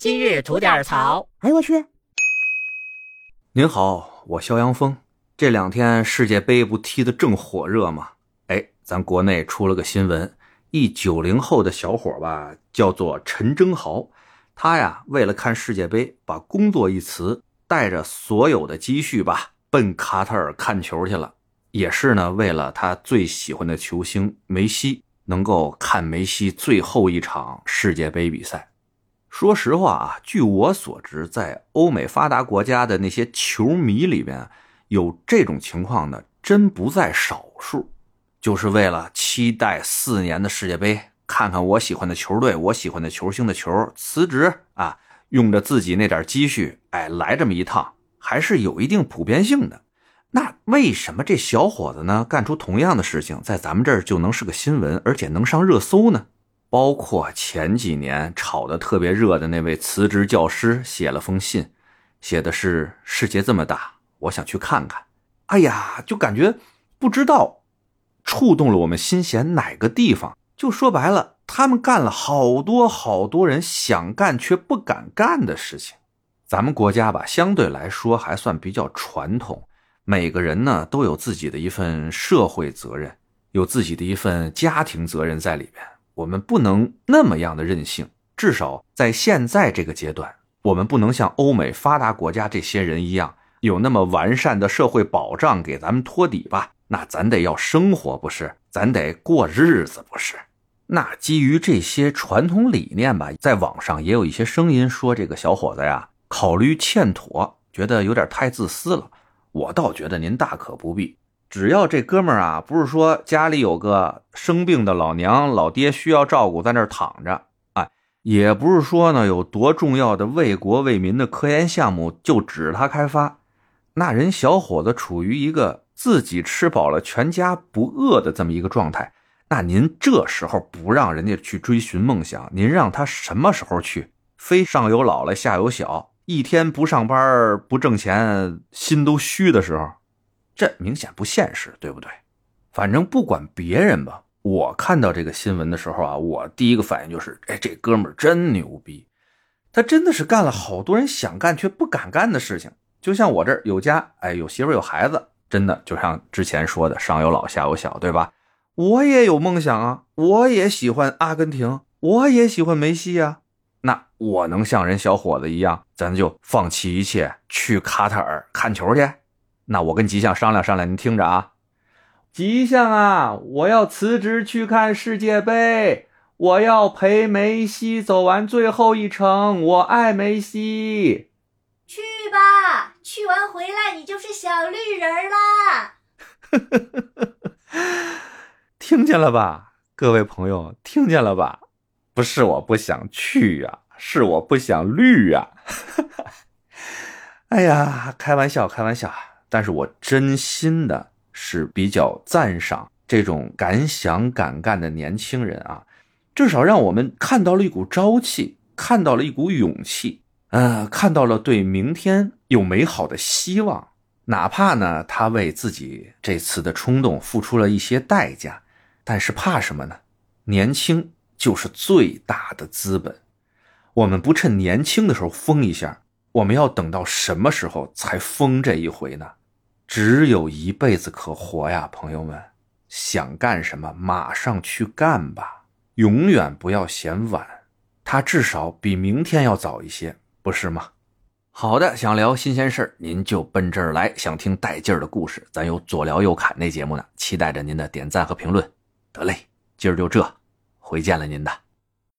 今日吐点槽。哎呦我去！您好，我肖阳峰。这两天世界杯不踢得正火热吗？哎，咱国内出了个新闻，一九零后的小伙吧，叫做陈征豪。他呀，为了看世界杯，把工作一辞，带着所有的积蓄吧，奔卡塔尔看球去了。也是呢，为了他最喜欢的球星梅西，能够看梅西最后一场世界杯比赛。说实话啊，据我所知，在欧美发达国家的那些球迷里边，有这种情况的真不在少数。就是为了期待四年的世界杯，看看我喜欢的球队、我喜欢的球星的球，辞职啊，用着自己那点积蓄，哎，来这么一趟，还是有一定普遍性的。那为什么这小伙子呢，干出同样的事情，在咱们这儿就能是个新闻，而且能上热搜呢？包括前几年炒得特别热的那位辞职教师写了封信，写的是“世界这么大，我想去看看”。哎呀，就感觉不知道触动了我们心弦哪个地方。就说白了，他们干了好多好多人想干却不敢干的事情。咱们国家吧，相对来说还算比较传统，每个人呢都有自己的一份社会责任，有自己的一份家庭责任在里边。我们不能那么样的任性，至少在现在这个阶段，我们不能像欧美发达国家这些人一样，有那么完善的社会保障给咱们托底吧？那咱得要生活，不是？咱得过日子，不是？那基于这些传统理念吧，在网上也有一些声音说，这个小伙子呀，考虑欠妥，觉得有点太自私了。我倒觉得您大可不必。只要这哥们儿啊，不是说家里有个生病的老娘、老爹需要照顾，在那儿躺着，哎，也不是说呢有多重要的为国为民的科研项目就指他开发，那人小伙子处于一个自己吃饱了全家不饿的这么一个状态，那您这时候不让人家去追寻梦想，您让他什么时候去？非上有老了下有小，一天不上班不挣钱，心都虚的时候。这明显不现实，对不对？反正不管别人吧，我看到这个新闻的时候啊，我第一个反应就是：哎，这哥们儿真牛逼，他真的是干了好多人想干却不敢干的事情。就像我这儿有家，哎，有媳妇有孩子，真的就像之前说的，上有老下有小，对吧？我也有梦想啊，我也喜欢阿根廷，我也喜欢梅西呀。那我能像人小伙子一样，咱就放弃一切去卡塔尔看球去？那我跟吉祥商量商量，您听着啊，吉祥啊，我要辞职去看世界杯，我要陪梅西走完最后一程，我爱梅西。去吧，去完回来你就是小绿人啦。听见了吧，各位朋友，听见了吧？不是我不想去呀，是我不想绿呀。哎呀，开玩笑，开玩笑。但是我真心的是比较赞赏这种敢想敢干的年轻人啊，至少让我们看到了一股朝气，看到了一股勇气，呃，看到了对明天有美好的希望。哪怕呢，他为自己这次的冲动付出了一些代价，但是怕什么呢？年轻就是最大的资本。我们不趁年轻的时候疯一下，我们要等到什么时候才疯这一回呢？只有一辈子可活呀，朋友们，想干什么马上去干吧，永远不要嫌晚，它至少比明天要早一些，不是吗？好的，想聊新鲜事儿，您就奔这儿来；想听带劲儿的故事，咱有左聊右侃那节目呢，期待着您的点赞和评论。得嘞，今儿就这，回见了您的。